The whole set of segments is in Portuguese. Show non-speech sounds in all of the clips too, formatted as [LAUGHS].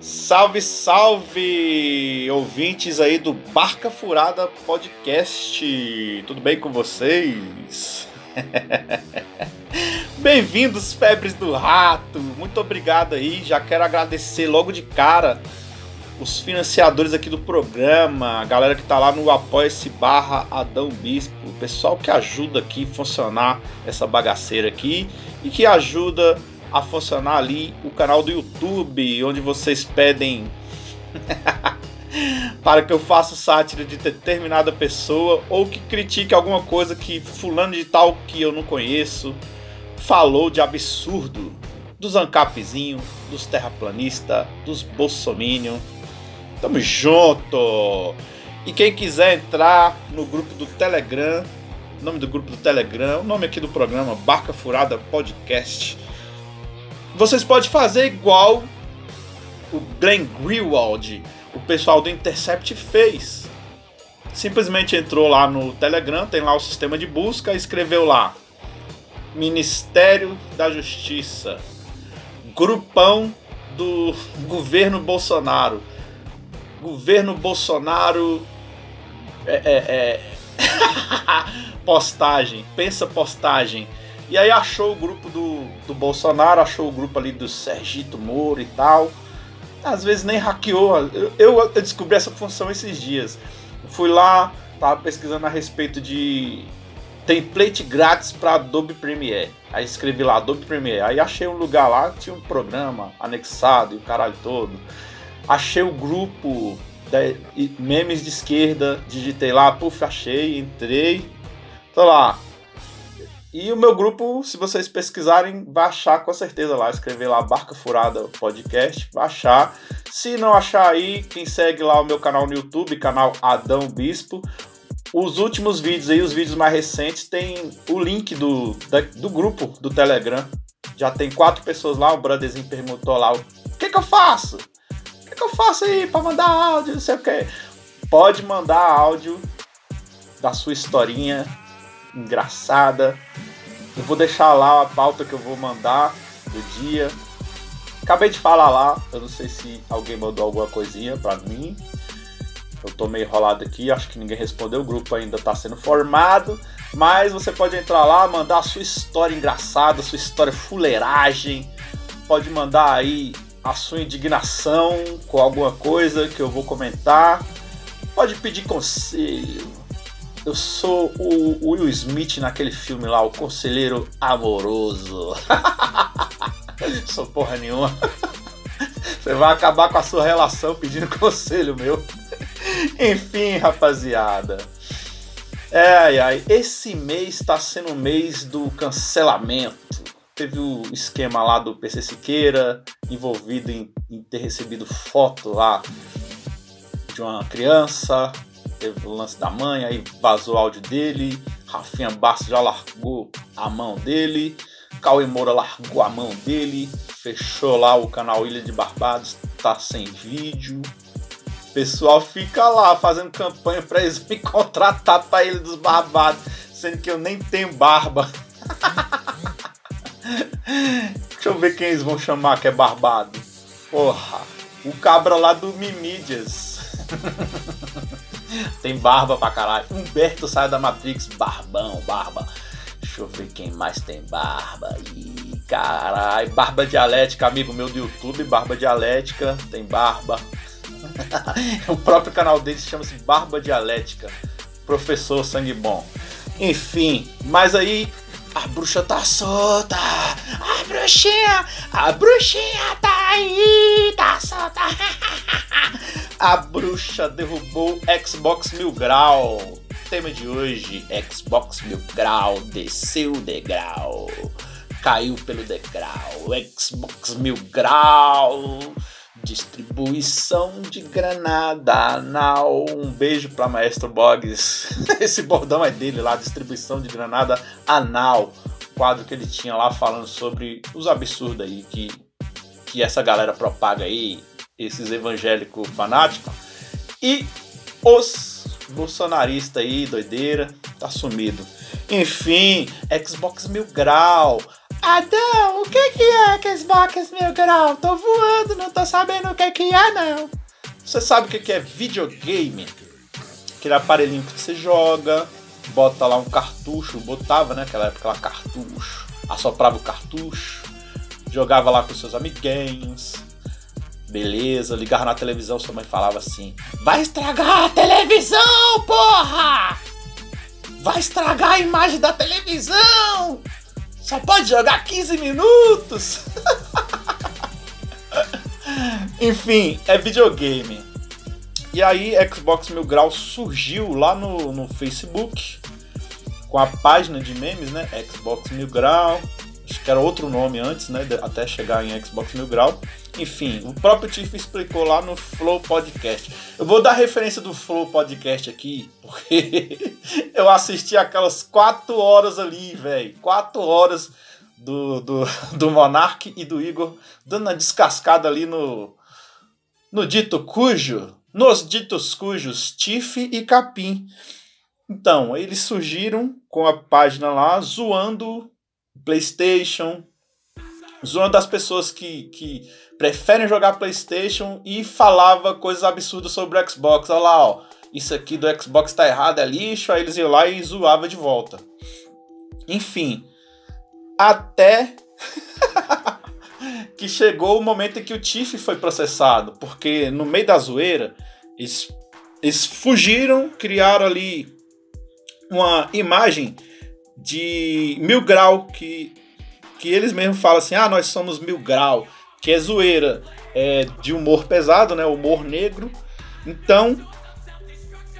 salve, salve, ouvintes aí do Barca Furada Podcast. Tudo bem com vocês? [LAUGHS] Bem-vindos, febres do rato. Muito obrigado aí. Já quero agradecer logo de cara os financiadores aqui do programa, a galera que tá lá no Apoia-se barra Adão Bispo, o pessoal que ajuda aqui a funcionar essa bagaceira aqui e que ajuda a funcionar ali o canal do YouTube, onde vocês pedem [LAUGHS] para que eu faça sátira de determinada pessoa ou que critique alguma coisa que fulano de tal que eu não conheço falou de absurdo dos ancapzinho, dos terraplanistas, dos bolsominion Tamo junto! E quem quiser entrar no grupo do Telegram, nome do grupo do Telegram, o nome aqui do programa, Barca Furada Podcast. Vocês podem fazer igual o Glenn Greenwald, o pessoal do Intercept fez. Simplesmente entrou lá no Telegram, tem lá o sistema de busca, escreveu lá Ministério da Justiça, grupão do governo Bolsonaro governo Bolsonaro. É, é, é... [LAUGHS] postagem, pensa postagem. E aí achou o grupo do, do Bolsonaro, achou o grupo ali do Sergito Moro e tal. Às vezes nem hackeou. Eu, eu descobri essa função esses dias. Fui lá, tava pesquisando a respeito de template grátis para Adobe Premiere. Aí escrevi lá Adobe Premiere. Aí achei um lugar lá, tinha um programa anexado e o caralho todo. Achei o grupo memes de esquerda, digitei lá, puf, achei, entrei, tô lá. E o meu grupo, se vocês pesquisarem, vai achar com certeza lá, escrever lá Barca Furada Podcast, vai achar. Se não achar aí, quem segue lá o meu canal no YouTube, canal Adão Bispo, os últimos vídeos aí, os vídeos mais recentes, tem o link do, da, do grupo do Telegram. Já tem quatro pessoas lá, o brotherzinho perguntou lá, o que que eu faço? que, que eu faço aí para mandar áudio? Não sei o que. Pode mandar áudio da sua historinha engraçada. Eu vou deixar lá a pauta que eu vou mandar do dia. Acabei de falar lá, eu não sei se alguém mandou alguma coisinha para mim. Eu tô meio enrolado aqui, acho que ninguém respondeu, o grupo ainda tá sendo formado. Mas você pode entrar lá, mandar a sua história engraçada, a sua história fuleiragem. Pode mandar aí a sua indignação com alguma coisa que eu vou comentar. Pode pedir conselho. Eu sou o Will Smith naquele filme lá, o Conselheiro Amoroso. [LAUGHS] sou porra nenhuma. Você vai acabar com a sua relação pedindo [LAUGHS] conselho meu. Enfim, rapaziada. É, ai, ai, esse mês está sendo o mês do cancelamento teve o esquema lá do PC Siqueira envolvido em, em, ter recebido foto lá de uma criança, teve o lance da mãe, aí vazou o áudio dele, Rafinha Bastos já largou a mão dele, Cauê Moura largou a mão dele, fechou lá o canal Ilha de Barbados, tá sem vídeo. O pessoal fica lá fazendo campanha para eles me contratar para Ilha dos Barbados, sendo que eu nem tenho barba. [LAUGHS] Deixa eu ver quem eles vão chamar que é barbado. Porra, o cabra lá do Mimídias. [LAUGHS] tem barba pra caralho. Humberto sai da Matrix, barbão, barba. Deixa eu ver quem mais tem barba. Ih, caralho. Barba dialética, amigo meu do YouTube, barba dialética, tem barba. [LAUGHS] o próprio canal dele chama-se Barba Dialética. Professor Sangue Bom. Enfim, mas aí a bruxa tá solta! A bruxinha! A bruxinha tá aí! Tá solta! [LAUGHS] a bruxa derrubou Xbox Mil Grau. Tema de hoje: Xbox Mil Grau desceu o degrau. Caiu pelo degrau. Xbox Mil Grau Distribuição de granada anal. Um beijo para Maestro Boggs. [LAUGHS] Esse bordão é dele lá, distribuição de granada anal. Quadro que ele tinha lá falando sobre os absurdos aí que, que essa galera propaga aí, esses evangélicos fanáticos. E os bolsonaristas aí, doideira, tá sumido. Enfim, Xbox Mil Grau Adão, o que que é Xbox Mil Grau? Tô voando, não tô sabendo o que que é não. Você sabe o que que é videogame? Aquele aparelhinho que você joga, bota lá um cartucho, botava, né, naquela época lá cartucho, assoprava o cartucho, jogava lá com seus amiguinhos, beleza, ligava na televisão, sua mãe falava assim, vai estragar a televisão, porra! Vai estragar a imagem da televisão! Só pode jogar 15 minutos! [LAUGHS] Enfim, é videogame. E aí, Xbox Mil Grau surgiu lá no, no Facebook com a página de memes, né? Xbox Mil Grau. Acho que era outro nome antes, né? Até chegar em Xbox Mil Grau. Enfim, o próprio Tiff explicou lá no Flow Podcast. Eu vou dar referência do Flow Podcast aqui, [LAUGHS] porque eu assisti aquelas quatro horas ali, velho. Quatro horas do, do, do Monark e do Igor dando uma descascada ali no, no dito cujo, nos ditos cujos Tiff e Capim. Então, eles surgiram com a página lá zoando PlayStation, zoando as pessoas que, que preferem jogar PlayStation e falava coisas absurdas sobre o Xbox. Olha lá, ó, isso aqui do Xbox tá errado, é lixo. Aí eles iam lá e zoava de volta. Enfim, até [LAUGHS] que chegou o momento em que o Tiff foi processado, porque no meio da zoeira eles, eles fugiram, criaram ali uma imagem de mil grau que, que eles mesmos falam assim: ah, nós somos mil grau, que é zoeira, é de humor pesado, né? Humor negro. Então,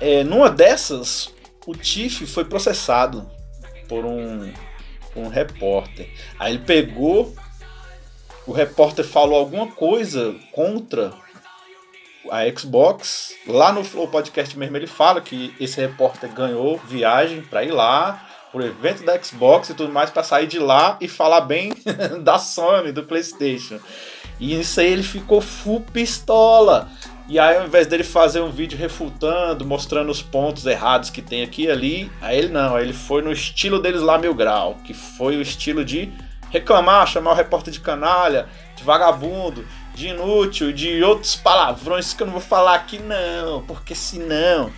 é, numa dessas, o Tiff foi processado por um, um repórter. Aí ele pegou, o repórter falou alguma coisa contra a Xbox. Lá no Flow Podcast mesmo ele fala que esse repórter ganhou viagem para ir lá, pro evento da Xbox e tudo mais, para sair de lá e falar bem [LAUGHS] da Sony, do PlayStation. E isso aí ele ficou full pistola. E aí, ao invés dele fazer um vídeo refutando, mostrando os pontos errados que tem aqui e ali, aí ele não, aí ele foi no estilo deles lá, Mil Grau, que foi o estilo de reclamar, chamar o repórter de canalha, de vagabundo, de inútil, de outros palavrões que eu não vou falar aqui não, porque senão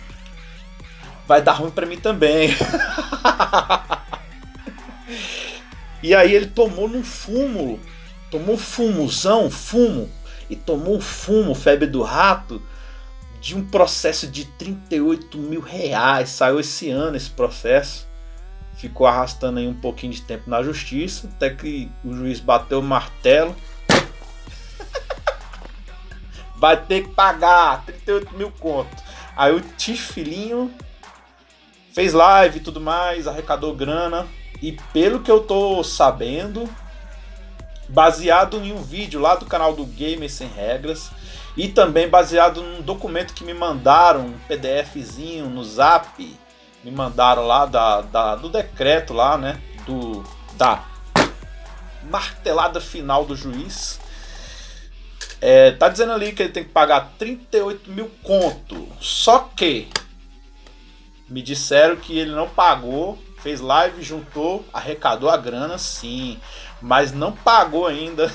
vai dar ruim para mim também. e aí ele tomou num fumo, tomou fumozão, fumo, e tomou fumo, febre do rato, de um processo de 38 mil reais. Saiu esse ano esse processo. Ficou arrastando aí um pouquinho de tempo na justiça, até que o juiz bateu o martelo vai ter que pagar 38 mil conto. Aí o Tifilinho fez live e tudo mais, arrecadou grana. E pelo que eu tô sabendo, baseado em um vídeo lá do canal do Gamer Sem Regras e também baseado num documento que me mandaram, um PDFzinho no Zap, me mandaram lá da, da do decreto lá, né, do da martelada final do juiz é, tá dizendo ali que ele tem que pagar 38 mil conto. Só que me disseram que ele não pagou, fez live, juntou, arrecadou a grana, sim, mas não pagou ainda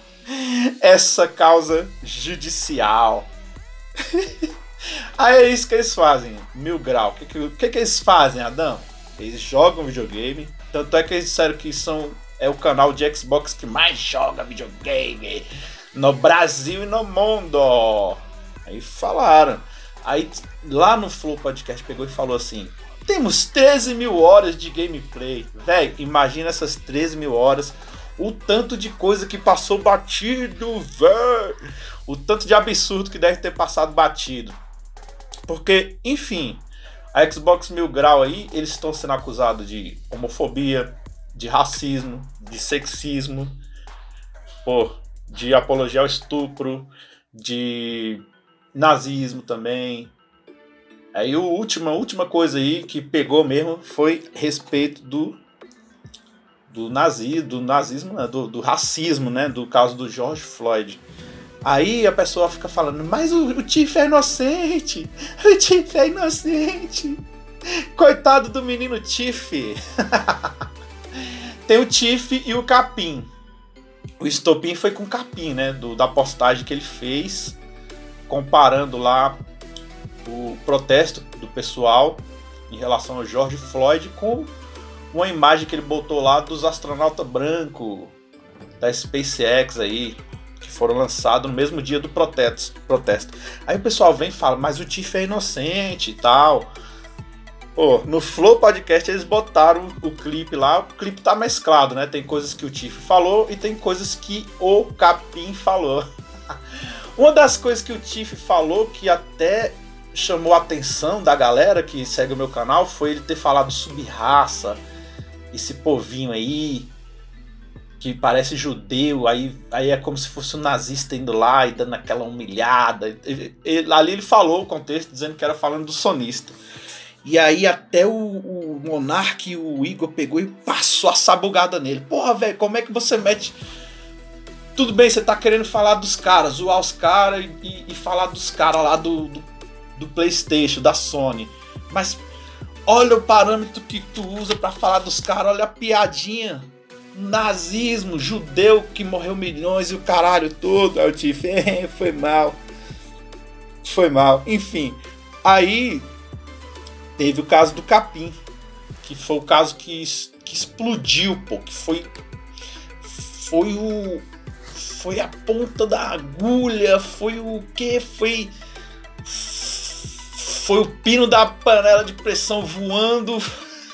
[LAUGHS] essa causa judicial. [LAUGHS] Aí é isso que eles fazem, mil grau. O que, que, que, eles fazem, Adão? Eles jogam videogame. Tanto é que eles disseram que são é o canal de Xbox que mais joga videogame no Brasil e no mundo. Aí falaram. Aí lá no Flow Podcast pegou e falou assim: temos 13 mil horas de gameplay. Véi, imagina essas 13 mil horas. O tanto de coisa que passou batido, véi. O tanto de absurdo que deve ter passado batido. Porque, enfim, a Xbox Mil Grau aí, eles estão sendo acusados de homofobia, de racismo, de sexismo. Pô, de apologia ao estupro, de nazismo também. Aí a última, última coisa aí que pegou mesmo foi respeito do do nazi, do nazismo, né? do, do racismo, né, do caso do George Floyd. Aí a pessoa fica falando, mas o, o Tiff é inocente, o Tiff é inocente. Coitado do menino Tiff. [LAUGHS] Tem o Tiff e o Capim. O estopim foi com o Capim, né? Do, da postagem que ele fez, comparando lá o protesto do pessoal em relação ao George Floyd com uma imagem que ele botou lá dos astronautas brancos da SpaceX aí, que foram lançados no mesmo dia do protesto. protesto. Aí o pessoal vem e fala, mas o Tiff é inocente e tal. Pô, no Flow Podcast eles botaram o clipe lá, o clipe tá mesclado, né? Tem coisas que o Tiff falou e tem coisas que o Capim falou. [LAUGHS] Uma das coisas que o Tiff falou que até chamou a atenção da galera que segue o meu canal foi ele ter falado sobre raça, esse povinho aí que parece judeu, aí, aí é como se fosse um nazista indo lá e dando aquela humilhada. Ele, ele, ali ele falou o contexto dizendo que era falando do sonista. E aí até o, o Monark o Igor pegou e passou a sabugada nele. Porra, velho, como é que você mete. Tudo bem, você tá querendo falar dos caras, zoar os caras e, e, falar dos caras lá do, do, do, PlayStation, da Sony. Mas olha o parâmetro que tu usa para falar dos caras, olha a piadinha. Nazismo, judeu que morreu milhões e o caralho todo. Aí o Tiff, [LAUGHS] foi mal. Foi mal. Enfim, aí Teve o caso do Capim, que foi o caso que, que explodiu, pô, que foi foi o foi a ponta da agulha, foi o que foi foi o pino da panela de pressão voando,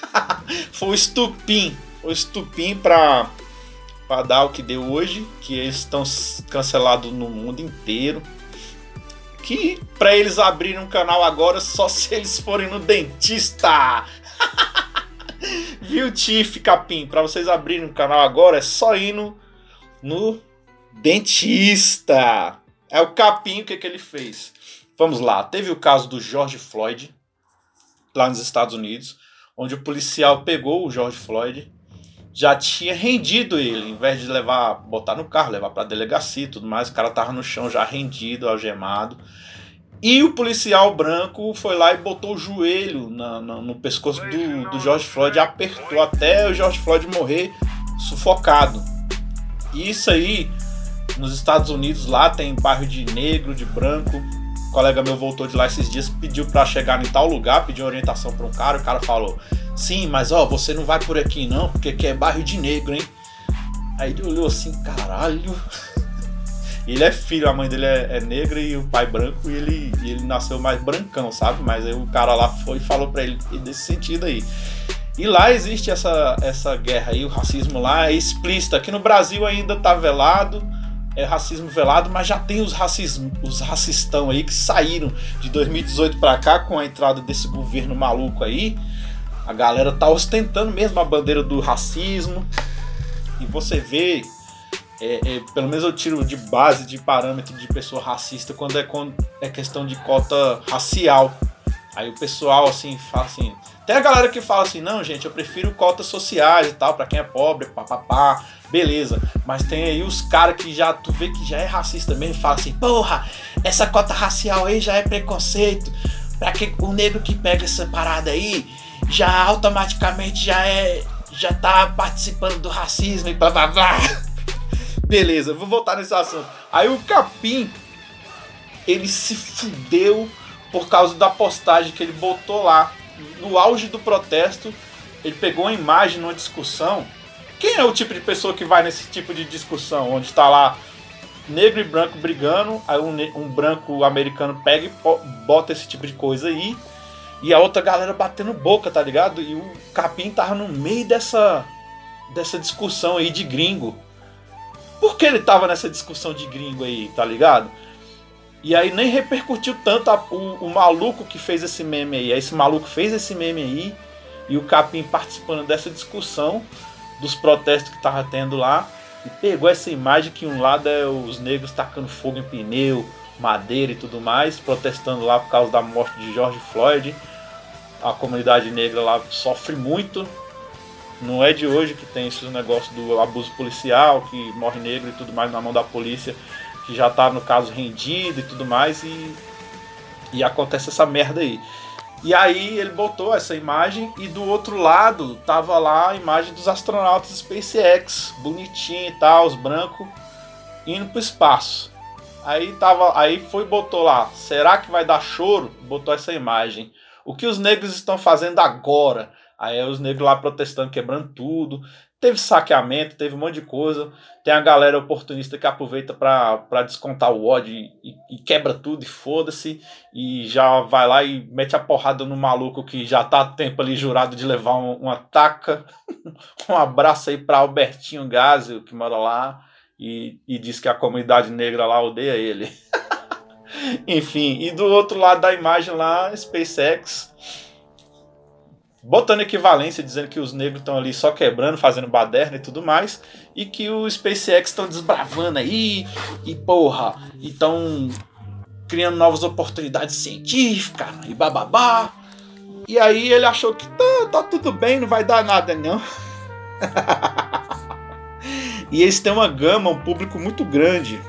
[LAUGHS] foi o estupim, o estupim para para dar o que deu hoje, que eles estão cancelados no mundo inteiro que para eles abrirem um canal agora só se eles forem no dentista. [LAUGHS] Viu, Tiff Capim? Para vocês abrirem um canal agora é só ir no, no dentista. É o Capim o que, que ele fez. Vamos lá, teve o caso do George Floyd lá nos Estados Unidos, onde o policial pegou o George Floyd já tinha rendido ele, em vez de levar, botar no carro, levar para delegacia e tudo mais, o cara tava no chão já rendido, algemado. E o policial branco foi lá e botou o joelho na, na, no pescoço do, do George Floyd, apertou até o George Floyd morrer sufocado. E isso aí, nos Estados Unidos, lá tem bairro de negro, de branco. Um colega meu voltou de lá esses dias, pediu para chegar em tal lugar, pediu orientação para um cara, o cara falou: Sim, mas ó, você não vai por aqui não, porque aqui é bairro de negro, hein? Aí ele olhou assim, caralho. [LAUGHS] ele é filho, a mãe dele é, é negra e o pai branco, e ele, ele nasceu mais brancão, sabe? Mas aí o cara lá foi e falou pra ele desse sentido aí. E lá existe essa, essa guerra aí, o racismo lá é explícito. Aqui no Brasil ainda tá velado, é racismo velado, mas já tem os, racismo, os racistão aí que saíram de 2018 para cá com a entrada desse governo maluco aí a galera tá ostentando mesmo a bandeira do racismo. E você vê, é, é, pelo menos eu tiro de base, de parâmetro de pessoa racista quando é, quando é questão de cota racial. Aí o pessoal assim fala assim. Tem a galera que fala assim, não, gente, eu prefiro cotas sociais e tal, para quem é pobre, papapá, beleza. Mas tem aí os caras que já, tu vê que já é racista mesmo fala assim, porra, essa cota racial aí já é preconceito. Pra que o negro que pega essa parada aí já automaticamente já é já tá participando do racismo e blá blá blá. Beleza, vou voltar nesse assunto. Aí o Capim ele se fudeu por causa da postagem que ele botou lá no auge do protesto. Ele pegou uma imagem numa discussão. Quem é o tipo de pessoa que vai nesse tipo de discussão onde está lá negro e branco brigando, aí um, um branco americano pega e bota esse tipo de coisa aí e a outra galera batendo boca, tá ligado? E o Capim tava no meio dessa, dessa discussão aí de gringo. Por que ele tava nessa discussão de gringo aí, tá ligado? E aí nem repercutiu tanto a, o, o, maluco que fez esse meme aí. Esse maluco fez esse meme aí e o Capim participando dessa discussão dos protestos que tava tendo lá e pegou essa imagem que um lado é os negros tacando fogo em pneu, madeira e tudo mais, protestando lá por causa da morte de George Floyd a comunidade negra lá sofre muito. Não é de hoje que tem esse negócio do abuso policial, que morre negro e tudo mais na mão da polícia, que já tá no caso rendido e tudo mais, e, e acontece essa merda aí. E aí ele botou essa imagem e do outro lado tava lá a imagem dos astronautas SpaceX, bonitinho e tal, os brancos, indo pro espaço. Aí tava, aí foi botou lá, será que vai dar choro? Botou essa imagem. O que os negros estão fazendo agora? Aí os negros lá protestando, quebrando tudo. Teve saqueamento, teve um monte de coisa. Tem a galera oportunista que aproveita para descontar o ódio e, e, quebra tudo e foda-se. E já vai lá e mete a porrada no maluco que já tá tempo ali jurado de levar um, uma taca. [LAUGHS] um abraço aí para Albertinho Gásio, que mora lá. E, e diz que a comunidade negra lá odeia ele. [LAUGHS] Enfim, e do outro lado da imagem lá, SpaceX botando equivalência, dizendo que os negros estão ali só quebrando, fazendo baderna e tudo mais, e que o SpaceX estão desbravando aí, e porra, e estão criando novas oportunidades científicas, e bababá. E aí ele achou que tá, tá tudo bem, não vai dar nada não. [LAUGHS] e eles têm uma gama, um público muito grande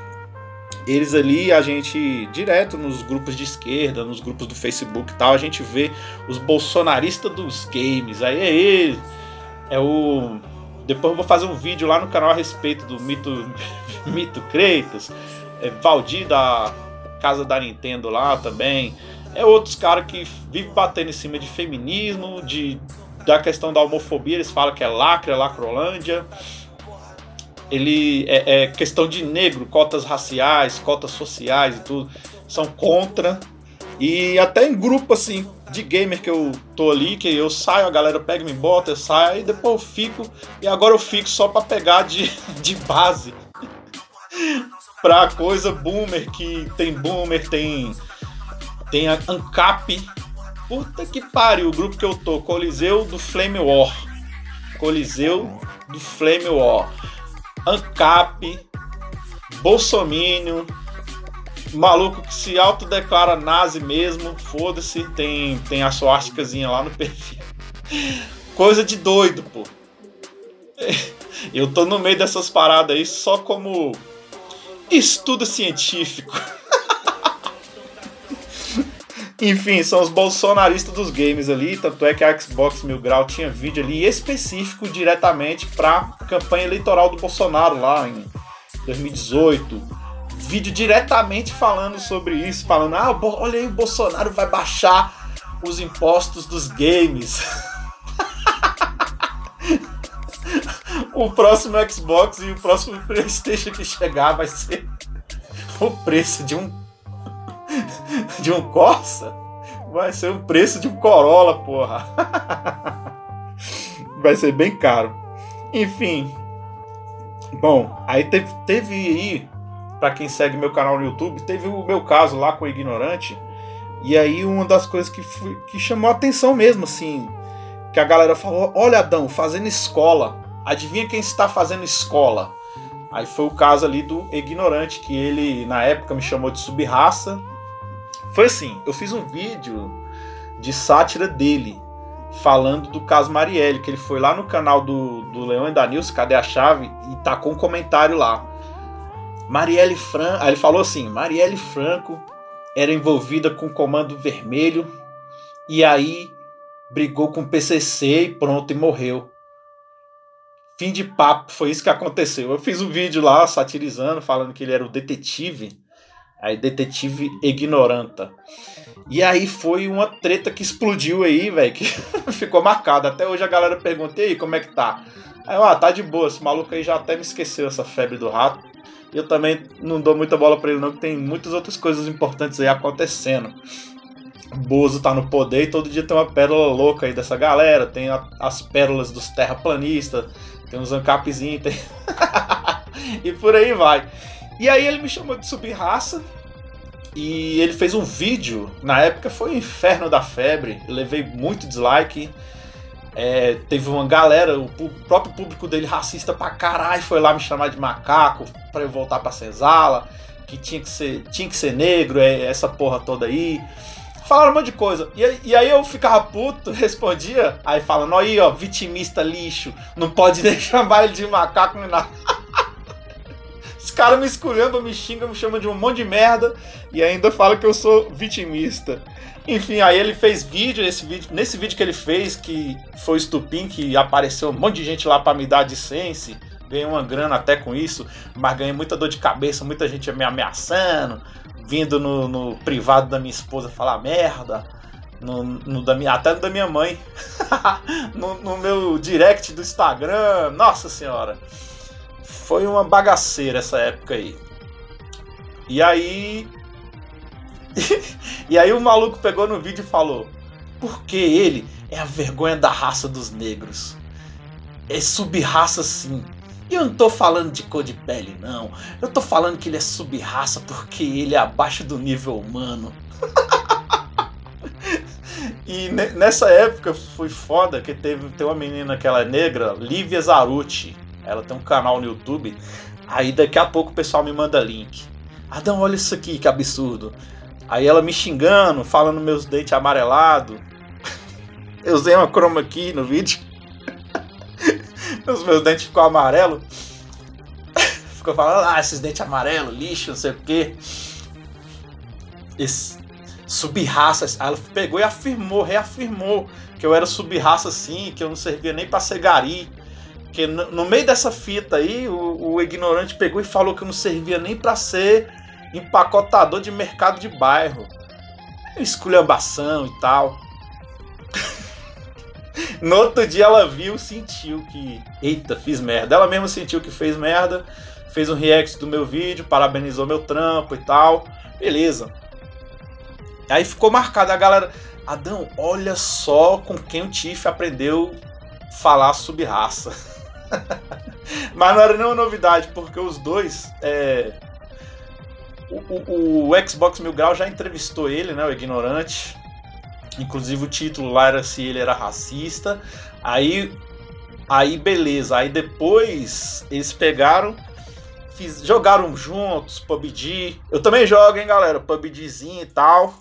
eles ali, a gente, direto nos grupos de esquerda, nos grupos do Facebook e tal, a gente vê os bolsonaristas dos games. Aí é ele, é o. Depois eu vou fazer um vídeo lá no canal a respeito do mito, [LAUGHS] mito Kratos. É Valdir da casa da Nintendo lá também. É outros caras que vivem batendo em cima de feminismo, de da questão da homofobia, eles falam que é lacre, é lacrolândia ele é, é, questão de negro, cotas raciais, cotas sociais e tudo, são contra. E até em grupo assim de gamer que eu tô ali, que eu saio, a galera pega me bota, eu saio, e depois eu fico, e agora eu fico só para pegar de, [LAUGHS] de base. [LAUGHS] pra coisa boomer, que tem boomer, tem tem a ANCAP. Puta que pariu, o grupo que eu tô, Coliseu do Flame War. Coliseu do Flame War. ANCAP, Bolsominion, maluco que se autodeclara nazi mesmo, foda-se, tem, tem a suástica lá no perfil. Coisa de doido, pô. Eu tô no meio dessas paradas aí só como estudo científico. Enfim, são os bolsonaristas dos games ali, tanto é que a Xbox Mil Grau tinha vídeo ali específico diretamente pra campanha eleitoral do Bolsonaro lá em 2018. Vídeo diretamente falando sobre isso, falando, ah, olha aí, o Bolsonaro vai baixar os impostos dos games. [LAUGHS] o próximo Xbox e o próximo [LAUGHS] Playstation que chegar vai ser o preço de um [LAUGHS] de um Corsa vai ser o preço de um Corolla, porra. [LAUGHS] vai ser bem caro. Enfim. Bom, aí teve, teve aí, para quem segue meu canal no YouTube, teve o meu caso lá com o Ignorante. E aí uma das coisas que, fui, que chamou a atenção mesmo, assim, que a galera falou, olha Adão, fazendo escola. Adivinha quem está fazendo escola? Aí foi o caso ali do Ignorante, que ele na época me chamou de subraça foi assim, eu fiz um vídeo de sátira dele, falando do caso Marielle, que ele foi lá no canal do, do Leão e da Nilce, Cadê a Chave? E tá com um comentário lá. Marielle Franco. Aí ele falou assim: Marielle Franco era envolvida com o Comando Vermelho e aí brigou com o PCC e pronto, e morreu. Fim de papo, foi isso que aconteceu. Eu fiz um vídeo lá satirizando, falando que ele era o detetive Aí detetive ignoranta. E aí foi uma treta que explodiu aí, velho, que [LAUGHS] ficou marcada. Até hoje a galera pergunta, e aí, como é que tá? Aí, ah, tá de boa, esse maluco aí já até me esqueceu essa febre do rato. Eu também não dou muita bola pra ele não, que tem muitas outras coisas importantes aí acontecendo. Bozo tá no poder e todo dia tem uma pérola louca aí dessa galera. Tem a, as pérolas dos terraplanistas, tem uns ancapzinhos, [LAUGHS] tem... e por aí vai. E aí ele me chamou de subir raça. E ele fez um vídeo. Na época foi o inferno da febre. Eu levei muito dislike. É, teve uma galera, o próprio público dele racista pra caralho foi lá me chamar de macaco para eu voltar pra senzala, que tinha que ser, tinha que ser negro, é, essa porra toda aí. Falaram um monte de coisa. E, e aí eu ficava puto, [LAUGHS] respondia, aí falando, aí ó, vitimista lixo, não pode nem chamar ele de macaco nem nada. Caras me escolhendo, me xingam, me chamam de um monte de merda e ainda fala que eu sou vitimista. Enfim, aí ele fez vídeo, esse vídeo, nesse vídeo que ele fez, que foi o Stupim, que apareceu um monte de gente lá para me dar de sense, ganhei uma grana até com isso, mas ganhei muita dor de cabeça, muita gente me ameaçando, vindo no, no privado da minha esposa falar merda, no, no da minha, até no da minha mãe, [LAUGHS] no, no meu direct do Instagram, nossa senhora. Foi uma bagaceira essa época aí. E aí. [LAUGHS] e aí o maluco pegou no vídeo e falou: Porque ele é a vergonha da raça dos negros. É sub-raça sim. E eu não tô falando de cor de pele, não. Eu tô falando que ele é sub-raça porque ele é abaixo do nível humano. [LAUGHS] e nessa época foi foda que teve tem uma menina que ela é negra, Lívia Zaruti. Ela tem um canal no YouTube. Aí daqui a pouco o pessoal me manda link. Adão, olha isso aqui, que absurdo. Aí ela me xingando, falando meus dentes amarelados. [LAUGHS] Eu usei uma croma aqui no vídeo. [LAUGHS] Os meus dentes ficou amarelo. [LAUGHS] Ficou falando, ah, esses dentes amarelos, lixo, não sei o quê. Sub-raça. Ela pegou e afirmou, reafirmou que eu era sub-raça sim, que eu não servia nem pra ser gari. Porque no, no meio dessa fita aí, o, o, ignorante pegou e falou que não servia nem para ser empacotador de mercado de bairro. Esculhambação e tal. [LAUGHS] no outro dia ela viu, sentiu que. Eita, fiz merda. Ela mesma sentiu que fez merda. Fez um react do meu vídeo, parabenizou meu trampo e tal. Beleza. Aí ficou marcado a galera. Adão, olha só com quem o Tiff aprendeu falar sobre raça. [LAUGHS] [LAUGHS] Mas não era nenhuma novidade, porque os dois. É... O, o, o, Xbox Mil Grau já entrevistou ele, né? O Ignorante. Inclusive o título lá era se ele era racista. Aí. Aí beleza. Aí depois eles pegaram. Fiz, jogaram juntos, PUBG. Eu também jogo, hein, galera? PUBGzinho e tal.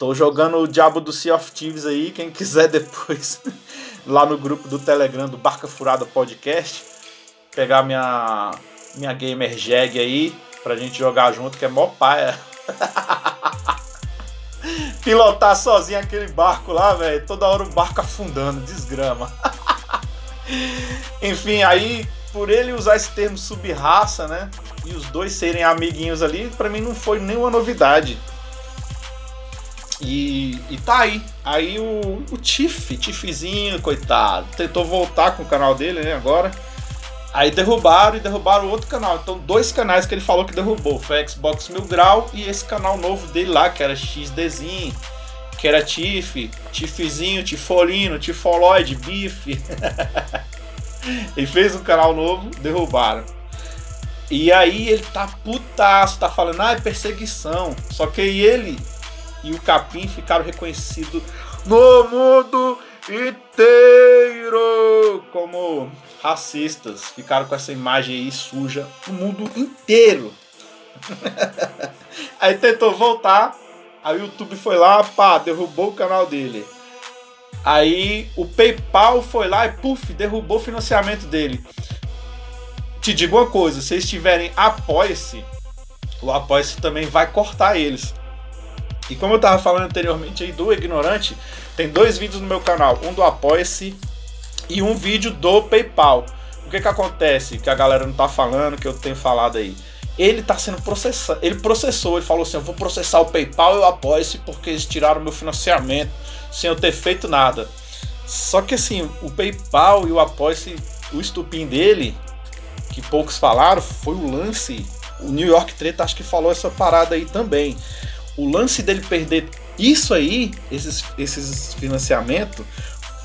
Tô jogando o Diabo do Sea of Thieves aí. Quem quiser [LAUGHS] depois lá no grupo do Telegram do Barca Furada Podcast. Pegar minha, minha gamer jag aí pra gente jogar junto, que é mó paia. [LAUGHS] Pilotar sozinho aquele barco lá, velho. Toda hora o barco afundando, desgrama. [LAUGHS] Enfim, aí por ele usar esse termo sub-raça, né? E os dois serem amiguinhos ali, para mim não foi nenhuma novidade. E, e tá aí. Aí o, o Tiff, Tiffzinho, coitado, tentou voltar com o canal dele, né, agora. Aí derrubaram e derrubaram outro canal. Então, dois canais que ele falou que derrubou. Foi Xbox Mil Grau e esse canal novo dele lá, que era XDzinho, que era Tiff, Tiffzinho, Tifolino, Tifoloid, Bife. [LAUGHS] ele fez um canal novo, derrubaram. E aí ele tá putaço, tá falando, ah, é perseguição. Só que ele e o Capim ficaram reconhecidos no mundo inteiro como racistas. Ficaram com essa imagem aí suja no mundo inteiro. [LAUGHS] aí tentou voltar, aí o YouTube foi lá, pá, derrubou o canal dele. Aí o PayPal foi lá e puf, derrubou o financiamento dele. Te digo uma coisa, se eles tiverem apoia-se, o apoia-se também vai cortar eles. E como eu estava falando anteriormente aí do Ignorante, tem dois vídeos no meu canal, um do Apoia-se e um vídeo do PayPal. O que que acontece que a galera não tá falando, que eu tenho falado aí? Ele tá sendo processado, ele processou, ele falou assim, eu vou processar o PayPal e o Apoia-se porque eles tiraram meu financiamento sem eu ter feito nada. Só que assim, o PayPal e o Apoia-se, o estupim dele, que poucos falaram, foi o lance. O New York Treta acho que falou essa parada aí também o lance dele perder isso aí, esses, esses financiamentos,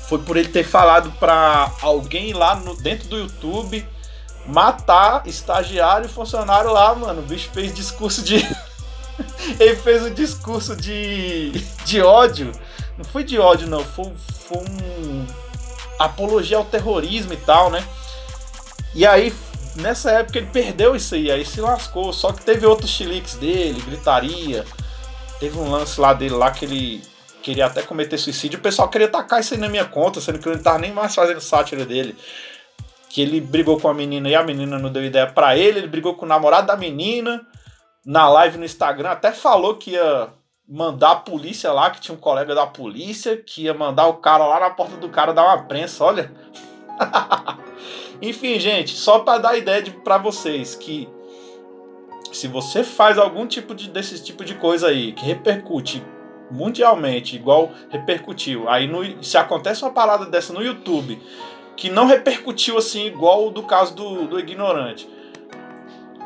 foi por ele ter falado para alguém lá no, dentro do YouTube matar estagiário e funcionário lá, mano. O bicho fez discurso de. [LAUGHS] ele fez um discurso de, de ódio. Não foi de ódio, não. Foi, foi um. Apologia ao terrorismo e tal, né? E aí, nessa época, ele perdeu isso aí. Aí se lascou. Só que teve outros chiliques dele, gritaria. Teve um lance lá dele lá que ele queria até cometer suicídio. O pessoal queria tacar isso aí na minha conta, sendo que eu não tava nem mais fazendo sátira dele. que ele brigou com a menina e a menina não deu ideia para ele, ele brigou com o namorado da menina na live no Instagram, até falou que ia mandar a polícia lá, que tinha um colega da polícia, que ia mandar o cara lá na porta do cara dar uma prensa, olha. [LAUGHS] Enfim, gente, só para dar ideia de, para vocês que se você faz algum tipo de desse tipo de coisa aí que repercute mundialmente, igual repercutiu, aí no, se acontece uma parada dessa no YouTube que não repercutiu assim igual do caso do, do ignorante.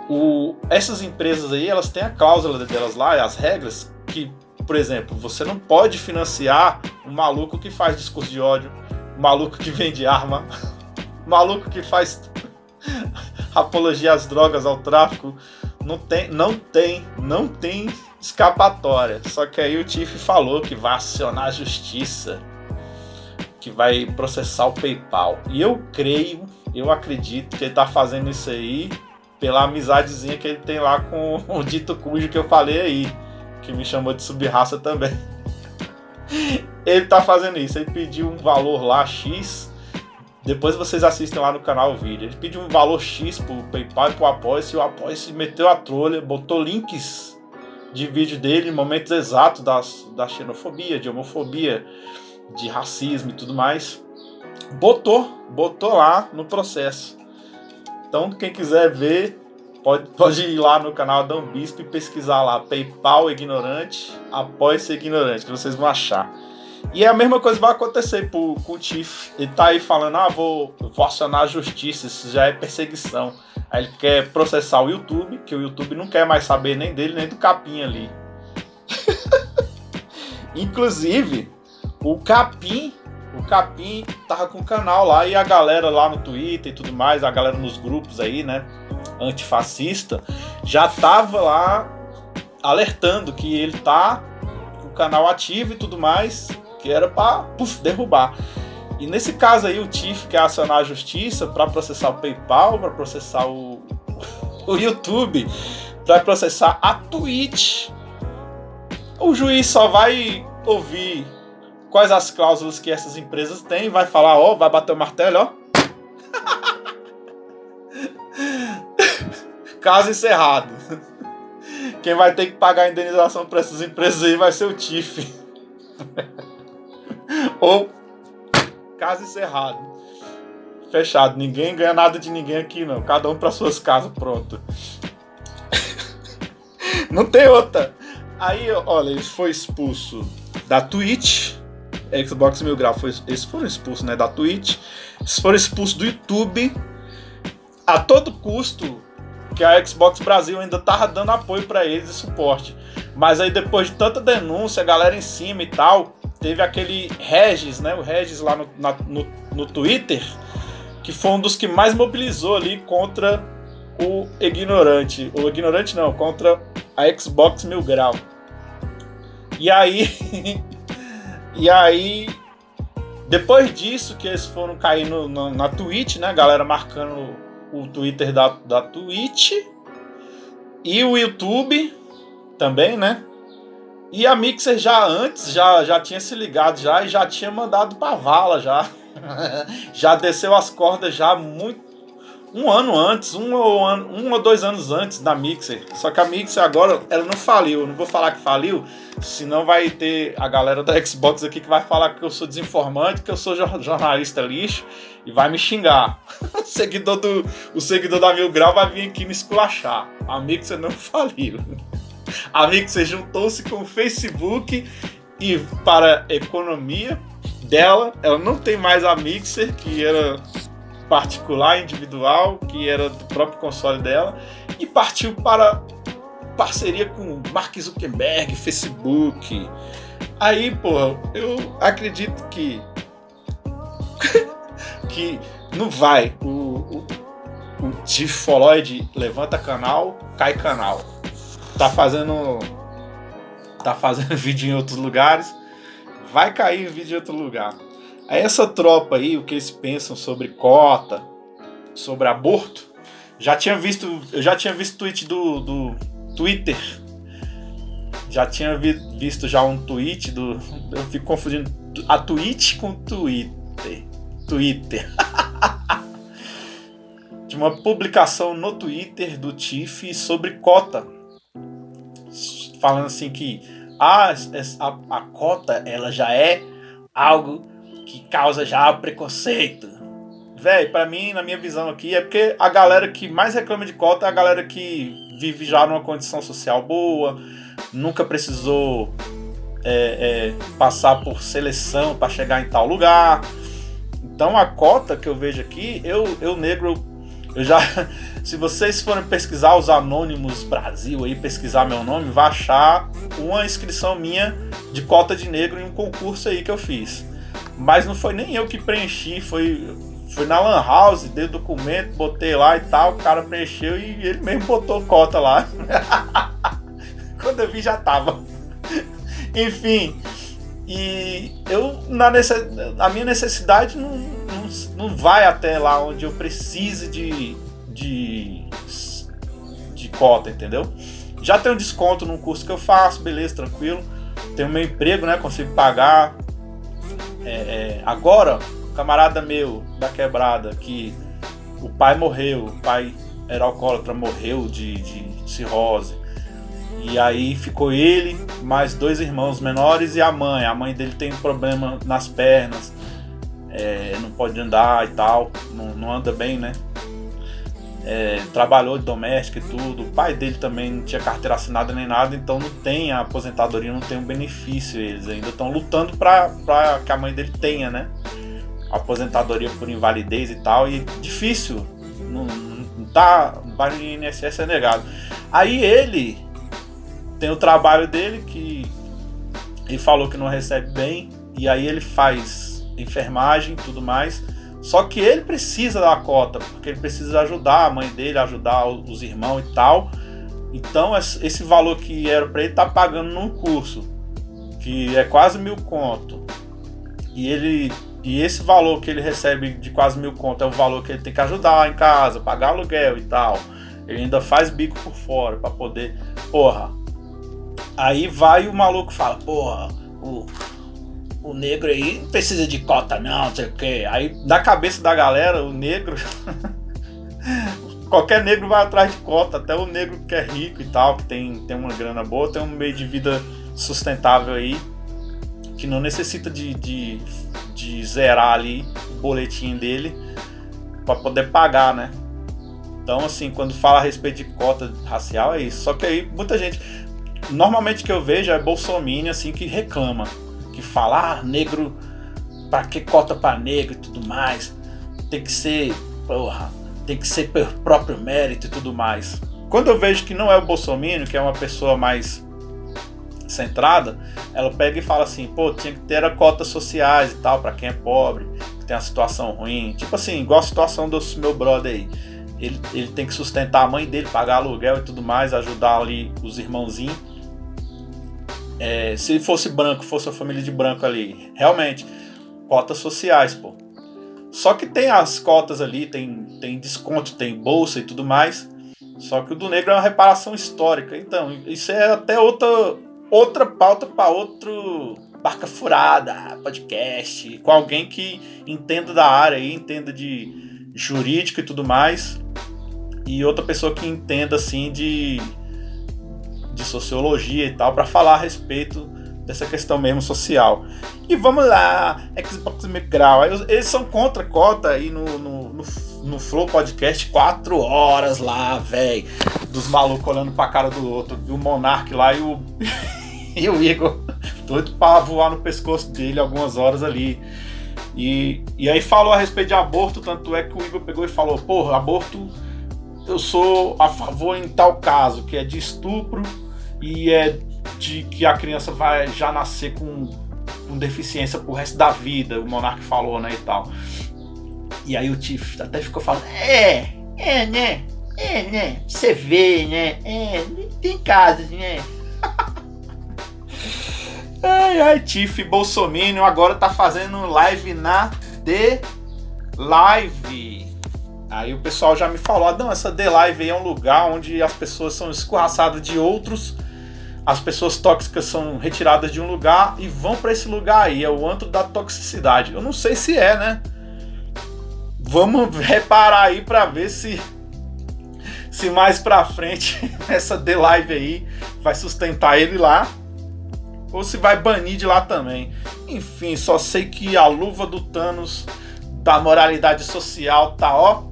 O, essas empresas aí, elas têm a cláusula delas lá, as regras, que, por exemplo, você não pode financiar um maluco que faz discurso de ódio, um maluco que vende arma, [LAUGHS] um maluco que faz [LAUGHS] apologia às drogas, ao tráfico. Não tem, não tem, não tem escapatória. Só que aí o Tiff falou que vai acionar a justiça, que vai processar o PayPal. E eu creio, eu acredito que ele tá fazendo isso aí pela amizadezinha que ele tem lá com [LAUGHS] o dito cujo que eu falei aí que me chamou de subraça também. [LAUGHS] Ele tá fazendo isso, ele pediu um valor lá X. Depois vocês assistem lá no canal o vídeo. Ele pediu um valor X pro PayPal e pro apoia e o apoia se meteu a trolha, botou links de vídeo dele momentos exatos das, da xenofobia, de homofobia, de racismo e tudo mais. Botou, botou lá no processo. Então, quem quiser ver, Pode, pode ir lá no canal Adão Bispo e pesquisar lá PayPal ignorante, apoie ser ignorante, que vocês vão achar. E é a mesma coisa vai acontecer pro, com o Tiff. Ele tá aí falando, ah, vou, vou acionar a justiça, isso já é perseguição. Aí ele quer processar o YouTube, que o YouTube não quer mais saber nem dele, nem do Capim ali. [LAUGHS] Inclusive, o Capim, o Capim tava com o canal lá e a galera lá no Twitter e tudo mais, a galera nos grupos aí, né? antifascista, já estava lá alertando que ele tá com o canal ativo e tudo mais, que era para derrubar. E nesse caso aí o TIF quer acionar a justiça para processar o PayPal, para processar o, [LAUGHS] o YouTube, para processar a Twitch. O juiz só vai ouvir quais as cláusulas que essas empresas têm, vai falar, ó, vai bater o martelo, ó. [LAUGHS] Caso encerrado. Quem vai ter que pagar a indenização para essas empresas aí vai ser o TIF. [LAUGHS] [LAUGHS] Ou caso encerrado. Fechado. Ninguém ganha nada de ninguém aqui, não. Cada um para suas casas, pronto. [LAUGHS] não tem outra. Aí, olha, ele foi expulso da Twitch. Xbox Mil Grau foi, eles foram expulsos, né, da Twitch. Eles foram expulsos do YouTube. A todo custo, que a Xbox Brasil ainda tava dando apoio para eles e suporte. Mas aí depois de tanta denúncia, a galera em cima e tal, teve aquele Regis, né? O Regis lá no, na, no, no Twitter, que foi um dos que mais mobilizou ali contra o ignorante. O ignorante não, contra a Xbox Mil Grau. E aí. [LAUGHS] e aí. Depois disso, que eles foram caindo na, na Twitch, né? A galera marcando o Twitter da, da Twitch e o YouTube também, né? E a Mixer já antes já, já tinha se ligado já e já tinha mandado pra vala já. [LAUGHS] já desceu as cordas já muito um ano antes, um ou, um ou dois anos antes da Mixer. Só que a Mixer agora, ela não faliu. Não vou falar que faliu, senão vai ter a galera da Xbox aqui que vai falar que eu sou desinformante, que eu sou jornalista lixo e vai me xingar. [LAUGHS] o, seguidor do, o seguidor da Mil Grau vai vir aqui me esculachar. A Mixer não faliu. A Mixer juntou-se com o Facebook e para a economia dela, ela não tem mais a Mixer, que era particular, individual, que era do próprio console dela, e partiu para parceria com Mark Zuckerberg, Facebook. Aí, porra, eu acredito que. [LAUGHS] que não vai. O, o, o levanta canal, cai canal. Tá fazendo. Tá fazendo [LAUGHS] vídeo em outros lugares. Vai cair vídeo em outro lugar. Essa tropa aí, o que eles pensam sobre cota, sobre aborto, já tinha visto, eu já tinha visto tweet do, do Twitter. Já tinha vi, visto já um tweet do, [LAUGHS] eu fico confundindo a tweet com Twitter. Twitter. [LAUGHS] de uma publicação no Twitter do Tiff sobre cota. Falando assim que a, a, a cota ela já é algo que causa já preconceito. Véi, pra mim, na minha visão aqui, é porque a galera que mais reclama de cota é a galera que vive já numa condição social boa, nunca precisou é, é, passar por seleção para chegar em tal lugar. Então a cota que eu vejo aqui, eu, eu negro, eu já. [LAUGHS] Se vocês forem pesquisar os Anônimos Brasil aí, pesquisar meu nome, vai achar uma inscrição minha de cota de negro em um concurso aí que eu fiz. Mas não foi nem eu que preenchi, foi, foi na Lan House, dei o documento, botei lá e tal, o cara preencheu e ele mesmo botou cota lá. [LAUGHS] Quando eu vi já tava. [LAUGHS] Enfim, e eu, na necess... a minha necessidade não, não, não vai até lá onde eu precise de, de, de cota, entendeu? Já tenho desconto no curso que eu faço, beleza, tranquilo. Tenho meu emprego, né? Consigo pagar. É, é, agora, camarada meu da quebrada, que o pai morreu, o pai era alcoólatra, morreu de, de cirrose. E aí ficou ele, mais dois irmãos menores e a mãe. A mãe dele tem problema nas pernas, é, não pode andar e tal, não, não anda bem, né? É, trabalhou de doméstica e tudo. O pai dele também não tinha carteira assinada nem nada, então não tem a aposentadoria, não tem um benefício. Eles ainda estão lutando para que a mãe dele tenha, né? Aposentadoria por invalidez e tal. E difícil, não, não tá. No INSS é negado. Aí ele tem o trabalho dele que ele falou que não recebe bem e aí ele faz enfermagem tudo mais. Só que ele precisa da cota, porque ele precisa ajudar a mãe dele, ajudar os irmãos e tal. Então esse valor que era para ele tá pagando num curso, que é quase mil conto. E ele e esse valor que ele recebe de quase mil conto é o valor que ele tem que ajudar em casa, pagar aluguel e tal. Ele ainda faz bico por fora para poder, porra, Aí vai o maluco fala, porra, o, o negro aí não precisa de cota não, não sei o quê. Aí na cabeça da galera, o negro. [LAUGHS] qualquer negro vai atrás de cota, até o negro que é rico e tal, que tem, tem uma grana boa, tem um meio de vida sustentável aí, que não necessita de, de, de zerar ali o boletim dele para poder pagar, né? Então, assim, quando fala a respeito de cota racial, é isso. Só que aí muita gente normalmente que eu vejo é bolsominion assim que reclama, que fala, ah, negro, pra que cota para negro e tudo mais? Tem que ser, porra, tem que ser por próprio mérito e tudo mais. Quando eu vejo que não é o bolsominion, que é uma pessoa mais centrada, ela pega e fala assim, pô, tinha que ter cotas sociais e tal para quem é pobre, que tem uma situação ruim, tipo assim, igual a situação do meu brother aí. Ele, ele tem que sustentar a mãe dele, pagar aluguel e tudo mais, ajudar ali os irmãozinhos é, se fosse branco, fosse a família de branco ali, realmente, cotas sociais, pô. Só que tem as cotas ali, tem, tem desconto, tem bolsa e tudo mais. Só que o do negro é uma reparação histórica. Então, isso é até outra, outra pauta para outro barca furada, podcast, com alguém que entenda da área e entenda de jurídico e tudo mais. E outra pessoa que entenda assim de de sociologia e tal, para falar a respeito dessa questão mesmo social. E vamos lá, Xbox Migral. Eles são contra cota aí no, no, no, no Flow Podcast, quatro horas lá, velho. Dos malucos olhando pra cara do outro. O Monark lá e o, [LAUGHS] e o Igor doido pra voar no pescoço dele algumas horas ali. E, e aí falou a respeito de aborto, tanto é que o Igor pegou e falou, porra, aborto eu sou a favor em tal caso, que é de estupro e é de que a criança vai já nascer com, com deficiência pro resto da vida, o Monark falou, né, e tal. E aí o Tiff até ficou falando, é, é, né, é, né, você vê, né, é, tem casos, né. Ai, ai, Tiff Bolsonaro agora tá fazendo live na The Live. Aí o pessoal já me falou, ah, não, essa The Live aí é um lugar onde as pessoas são escorraçadas de outros as pessoas tóxicas são retiradas de um lugar e vão para esse lugar aí, é o antro da toxicidade. Eu não sei se é, né? vamos reparar aí para ver se se mais pra frente [LAUGHS] essa The Live aí vai sustentar ele lá ou se vai banir de lá também. Enfim, só sei que a luva do Thanos da moralidade social tá ó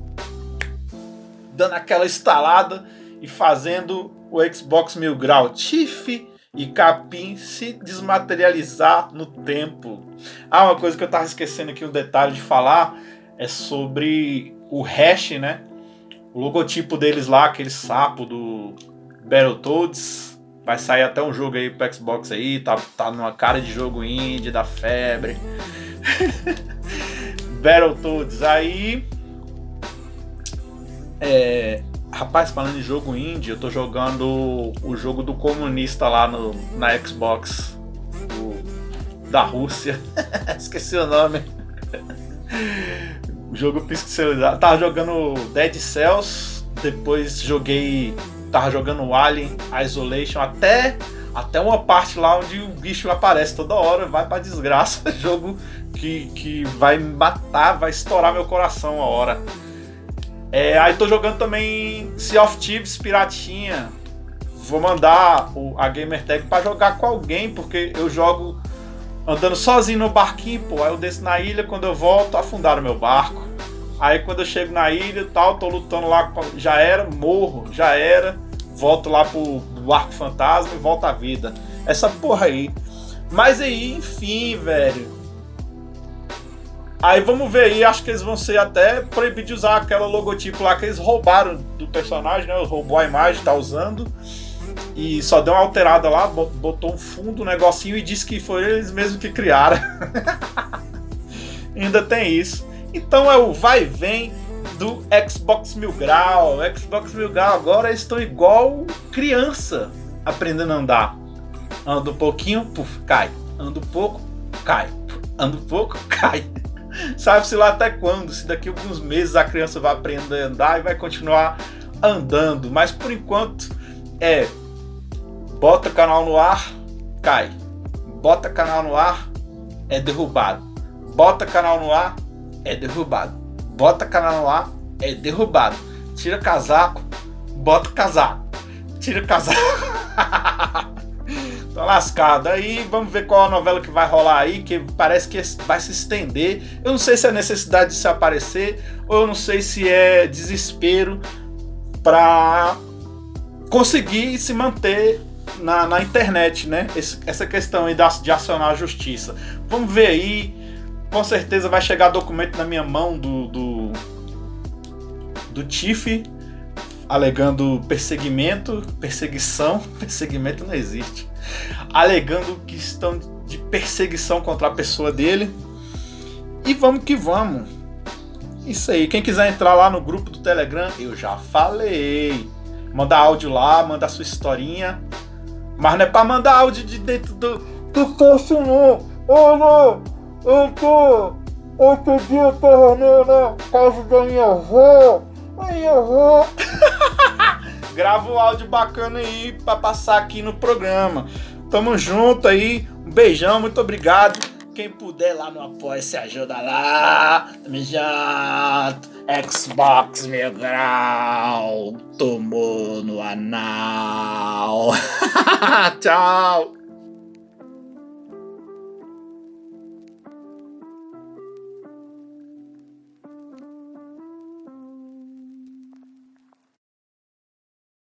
dando aquela estalada e fazendo o Xbox Mil Grau Tiff e Capim se desmaterializar no tempo. Ah, uma coisa que eu tava esquecendo aqui um detalhe de falar é sobre o hash, né? O logotipo deles lá, aquele sapo do Battletoads. Vai sair até um jogo aí pro Xbox aí, tá, tá numa cara de jogo indie, da febre. [LAUGHS] Battletoads. Aí. É, rapaz, falando em jogo indie, eu tô jogando o jogo do comunista lá no, na Xbox o, da Rússia. [LAUGHS] Esqueci o nome. [LAUGHS] jogo pixelizado. Tava jogando Dead Cells, depois joguei. Tava jogando Alien Isolation até até uma parte lá onde o bicho aparece toda hora, vai pra desgraça. [LAUGHS] Jogo que, que vai me matar, vai estourar meu coração a hora. É, aí tô jogando também Sea of Thieves Piratinha. Vou mandar o, a Gamer Tag pra jogar com alguém, porque eu jogo andando sozinho no barquinho, pô. Aí eu desço na ilha, quando eu volto, afundaram meu barco. Aí quando eu chego na ilha e tal, tô lutando lá, já era, morro, já era. Volto lá pro barco fantasma e volto à vida. Essa porra aí. Mas aí, enfim, velho. Aí vamos ver aí, acho que eles vão ser até proibidos de usar aquela logotipo lá que eles roubaram do personagem, né? Roubou a imagem, tá usando. E só deu uma alterada lá, botou um fundo, um negocinho e disse que foi eles mesmos que criaram. [LAUGHS] Ainda tem isso. Então é o vai e vem do Xbox Mil Grau. Xbox Mil Grau agora estão igual criança aprendendo a andar. Anda um pouquinho, puf, cai. Anda um pouco, cai. Anda um pouco, [LAUGHS] cai. Sabe-se lá até quando, se daqui a alguns meses a criança vai aprender a andar e vai continuar andando. Mas por enquanto é bota canal no ar, cai. Bota canal no ar, é derrubado. Bota canal no ar, é derrubado. Bota no ar, é derrubado. Tira casaco, bota casaco. Tira casaco. [LAUGHS] Tá lascado. Aí vamos ver qual a novela que vai rolar aí, que parece que vai se estender. Eu não sei se é necessidade de se aparecer, ou eu não sei se é desespero para conseguir se manter na, na internet, né? Esse, essa questão aí de acionar a justiça. Vamos ver aí. Com certeza vai chegar documento na minha mão do, do, do TIF alegando perseguimento, perseguição, [LAUGHS] perseguimento não existe alegando que estão de perseguição contra a pessoa dele. E vamos que vamos. Isso aí. Quem quiser entrar lá no grupo do Telegram, eu já falei. Manda áudio lá, manda sua historinha. Mas não é pra mandar áudio de dentro do, do poço, não. Ô, não. Tô. Outro dia eu tava na casa da minha avó. Minha avó. [LAUGHS] Grava o áudio bacana aí pra passar aqui no programa. Tamo junto aí. Um beijão, muito obrigado. Quem puder lá no apoio, se ajuda lá. Tamo junto. Xbox meu grau. Tomou no anal. [LAUGHS] Tchau.